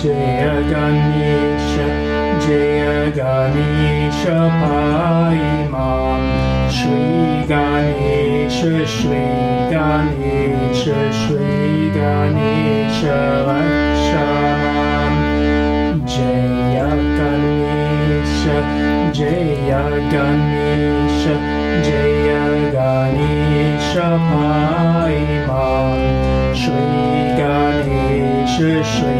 Jaya Ganesha Jaya Ganesha Paimam Shri Ganesha Shri Ganesha Shri Ganesha Rakshamam Jaya Ganesha Jaya Ganesha Jaya Ganesha Paimam Shri Ganesha Shri